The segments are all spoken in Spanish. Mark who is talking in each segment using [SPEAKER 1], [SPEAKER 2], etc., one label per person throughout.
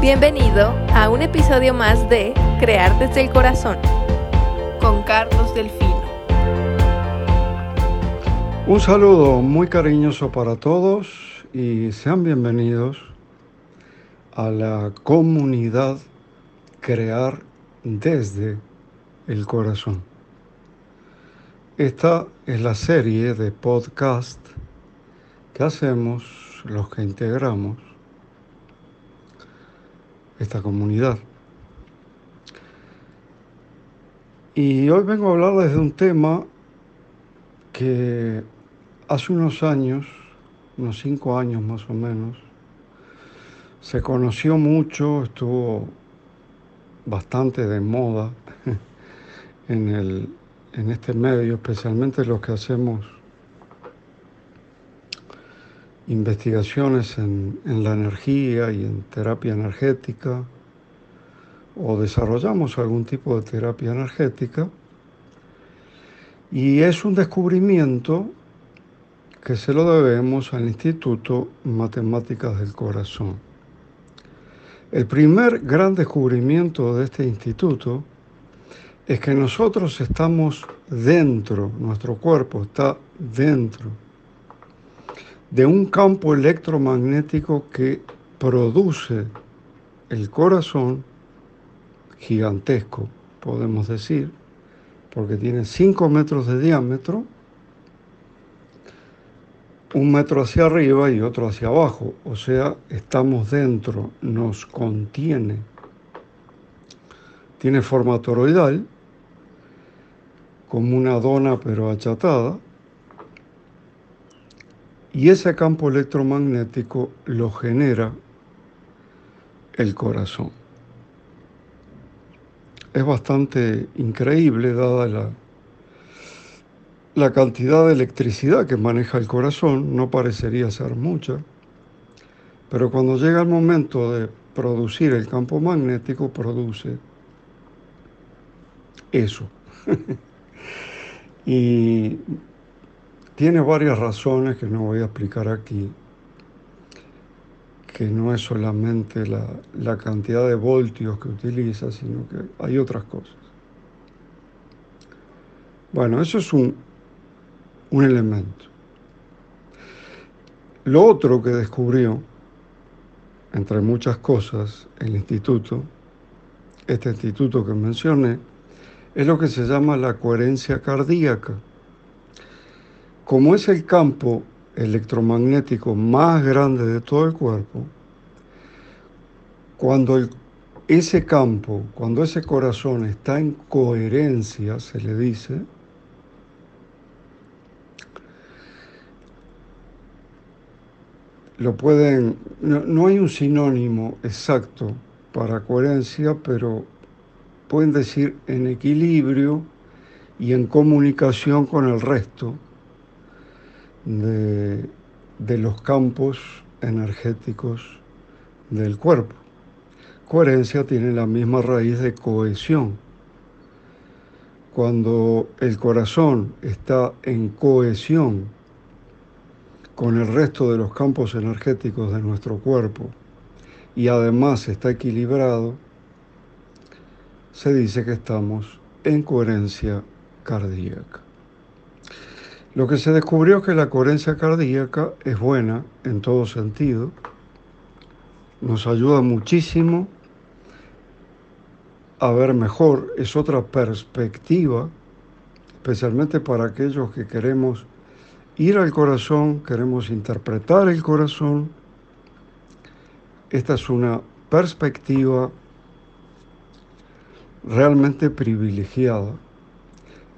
[SPEAKER 1] Bienvenido a un episodio más de Crear desde el Corazón con Carlos Delfino.
[SPEAKER 2] Un saludo muy cariñoso para todos y sean bienvenidos a la comunidad Crear desde el Corazón. Esta es la serie de podcast que hacemos los que integramos esta comunidad. Y hoy vengo a hablar desde un tema que hace unos años, unos cinco años más o menos, se conoció mucho, estuvo bastante de moda en, el, en este medio, especialmente los que hacemos investigaciones en, la energía y en terapia energética o desarrollamos algún tipo de terapia energética y es un descubrimiento que se lo debemos al Instituto Matemáticas del Corazón. El primer gran descubrimiento de este instituto es que nosotros estamos dentro, nuestro cuerpo está dentro de un campo electromagnético que produce el corazón gigantesco, podemos decir, porque tiene 5 metros de diámetro, un metro hacia arriba y otro hacia abajo, o sea, estamos dentro, nos contiene. Tiene forma toroidal, como una dona pero achatada, y ese campo electromagnético lo genera el corazón. Es bastante increíble dada la, la cantidad de electricidad que maneja el corazón, no parecería ser mucha, pero cuando llega el momento de producir el campo magnético, produce eso. y tiene varias razones que no voy a explicar aquí, que no es solamente la, cantidad de voltios que utiliza, sino que hay otras cosas. Bueno, eso es un, un elemento. Lo otro que descubrió, entre muchas cosas, el instituto, este instituto que mencioné, es lo que se llama la coherencia cardíaca como es el campo electromagnético más grande de todo el cuerpo, cuando ese campo, cuando ese corazón está en coherencia, se le dice, lo pueden, no hay un sinónimo exacto para coherencia, pero pueden decir en equilibrio y en comunicación con el resto de, los campos energéticos del cuerpo. Coherencia tiene la misma raíz de cohesión. Cuando el corazón está en cohesión con el resto de los campos energéticos de nuestro cuerpo y además está equilibrado, se dice que estamos en coherencia cardíaca. Lo que se descubrió es que la coherencia cardíaca es buena en todo sentido, nos ayuda muchísimo a ver mejor, es otra perspectiva, especialmente para aquellos que queremos ir al corazón, queremos interpretar el corazón. Esta es una perspectiva realmente privilegiada.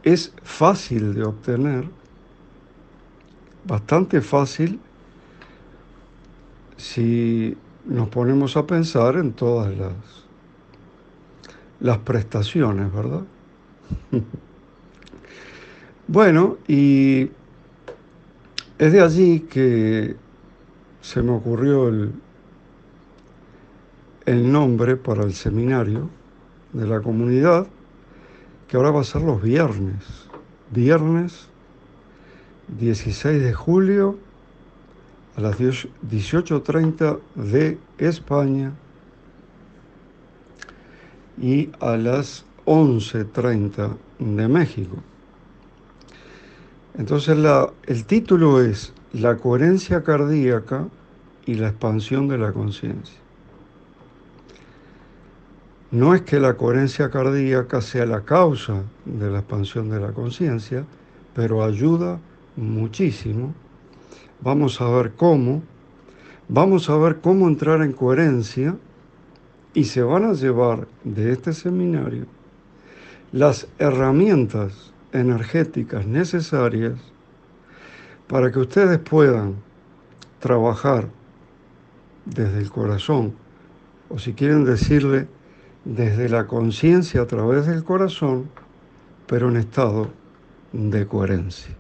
[SPEAKER 2] Es fácil de obtener bastante fácil si nos ponemos a pensar en todas las, las prestaciones, ¿verdad? bueno, y es de allí que se me ocurrió el, el nombre para el seminario de la comunidad, que ahora va a ser los viernes, viernes 16 de julio a las 18.30 de España, y a las 11.30 de México. Entonces el título es La coherencia cardíaca y la expansión de la conciencia. No es que la coherencia cardíaca sea la causa de la expansión de la conciencia, pero ayuda muchísimo. Vamos a ver cómo. Vamos a ver cómo entrar en coherencia y se van a llevar de este seminario las herramientas energéticas necesarias para que ustedes puedan trabajar desde el corazón, o si quieren decirle, desde la conciencia a través del corazón, pero en estado de coherencia.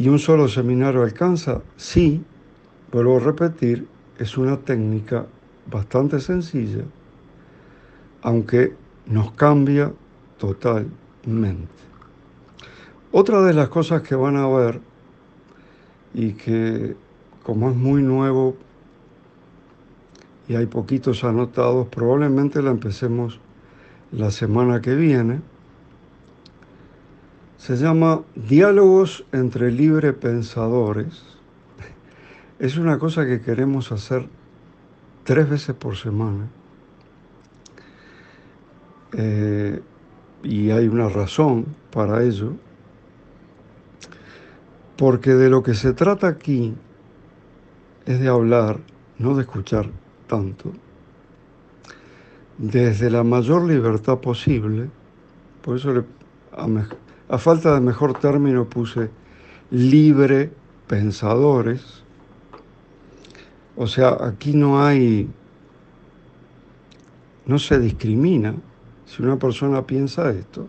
[SPEAKER 2] ¿Y un solo seminario alcanza? Sí, vuelvo a repetir, es una técnica bastante sencilla, aunque nos cambia totalmente. Otra de las cosas que van a ver y que como es muy nuevo y hay poquitos anotados, probablemente la empecemos la semana que viene. Se llama Diálogos entre libre pensadores. Es una cosa que queremos hacer tres veces por semana. Eh, y hay una razón para ello, porque de lo que se trata aquí es de hablar, no de escuchar tanto, desde la mayor libertad posible, por eso a, a falta de mejor término puse libre pensadores, o sea, aquí no hay, no se discrimina, si una persona piensa esto,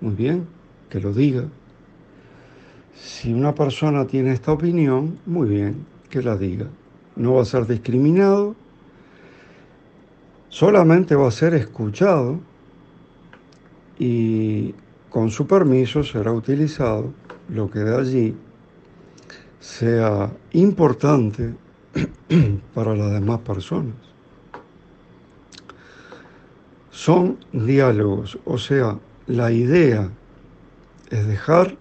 [SPEAKER 2] muy bien, que lo diga. Si una persona tiene esta opinión, muy bien, que la diga. No va a ser discriminado, solamente va a ser escuchado y con su permiso será utilizado lo que de allí sea importante para las demás personas son diálogos, o sea, la idea es dejar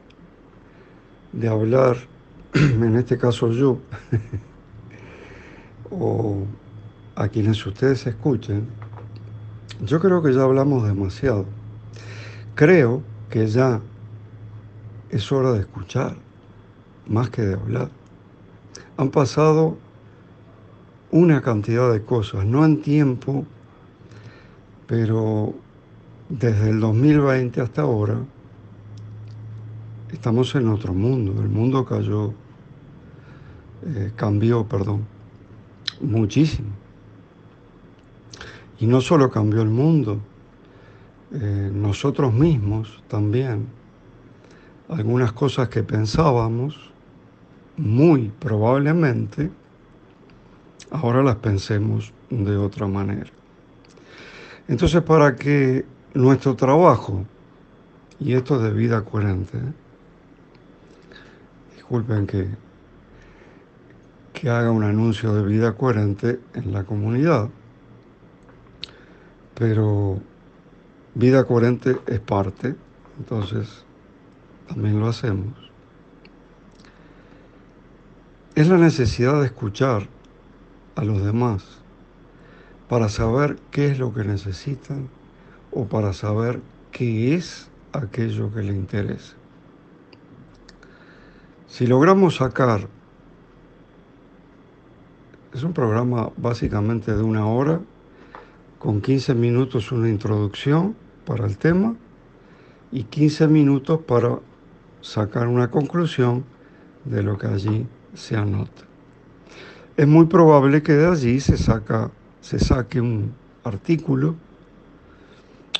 [SPEAKER 2] de hablar, en este caso yo, o a quienes ustedes escuchen, yo creo que ya hablamos demasiado. Creo que ya es hora de escuchar, más que de hablar. Han pasado una cantidad de cosas, no en tiempo pero desde el 2020 hasta ahora estamos en otro mundo. El mundo cayó, eh, cambió, perdón, muchísimo. Y no solo cambió el mundo, eh, nosotros mismos también. Algunas cosas que pensábamos, muy probablemente, ahora las pensemos de otra manera. Entonces, para que nuestro trabajo, y esto es de vida coherente, ¿eh? disculpen que, que haga un anuncio de vida coherente en la comunidad, pero vida coherente es parte, entonces también lo hacemos. Es la necesidad de escuchar a los demás para saber qué es lo que necesitan o para saber qué es aquello que le interesa. Si logramos sacar, es un programa básicamente de una hora, con 15 minutos una introducción para el tema y 15 minutos para sacar una conclusión de lo que allí se anota. Es muy probable que de allí se saca se saque un artículo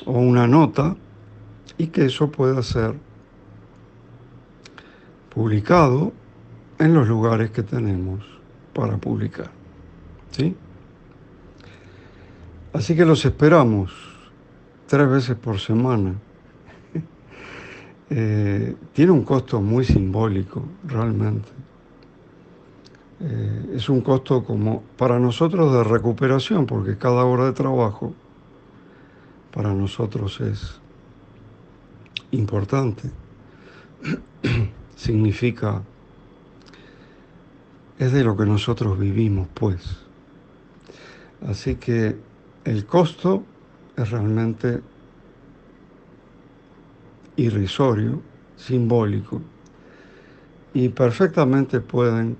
[SPEAKER 2] o una nota y que eso pueda ser publicado en los lugares que tenemos para publicar. ¿Sí? Así que los esperamos tres veces por semana. Eh, tiene un costo muy simbólico, realmente. eh, es un costo como para nosotros de recuperación, porque cada hora de trabajo para nosotros es importante. Significa, es de lo que nosotros vivimos, pues. Así que el costo es realmente irrisorio, simbólico, y perfectamente pueden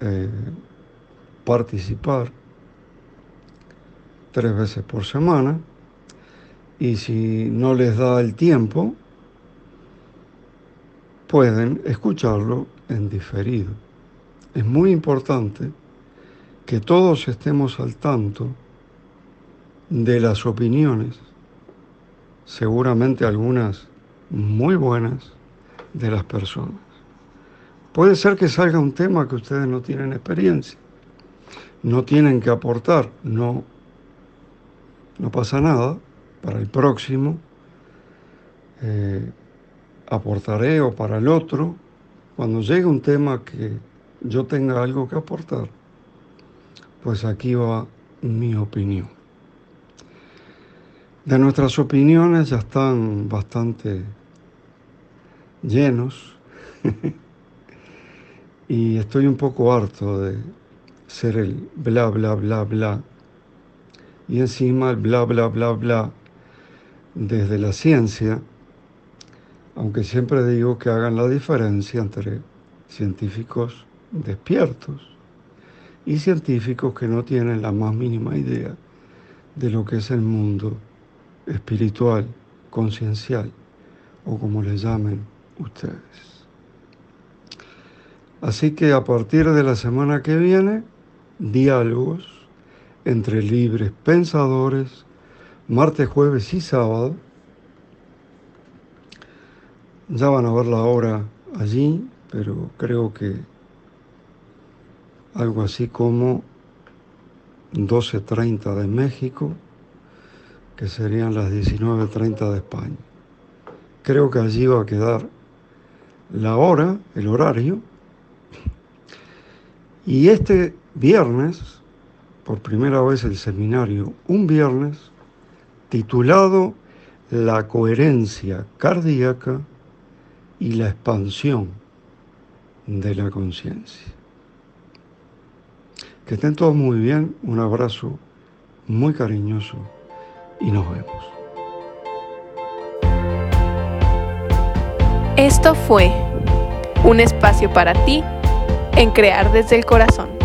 [SPEAKER 2] eh, participar tres veces por semana y si no les da el tiempo, pueden escucharlo en diferido. Es muy importante que todos estemos al tanto de las opiniones, seguramente algunas muy buenas, de las personas. Puede ser que salga un tema que ustedes no tienen experiencia, no tienen que aportar, no, no pasa nada, para el próximo eh, aportaré o para el otro, cuando llegue un tema que yo tenga algo que aportar, pues aquí va mi opinión. De nuestras opiniones ya están bastante llenos y estoy un poco harto de ser el bla, bla, bla, bla. Y encima el bla, bla, bla, bla desde la ciencia, aunque siempre digo que hagan la diferencia entre científicos despiertos y científicos que no tienen la más mínima idea de lo que es el mundo espiritual, conciencial o como le llamen ustedes. Así que a partir de la semana que viene, diálogos entre libres pensadores, martes, jueves y sábado. Ya van a ver la hora allí, pero creo que algo así como 12.30 de México, que serían las 19.30 de España. Creo que allí va a quedar la hora, el horario. Y este viernes, por primera vez el seminario, un viernes, titulado La coherencia cardíaca y la expansión de la conciencia. Que estén todos muy bien, un abrazo muy cariñoso y nos vemos.
[SPEAKER 1] Esto fue un espacio para ti en crear desde el corazón.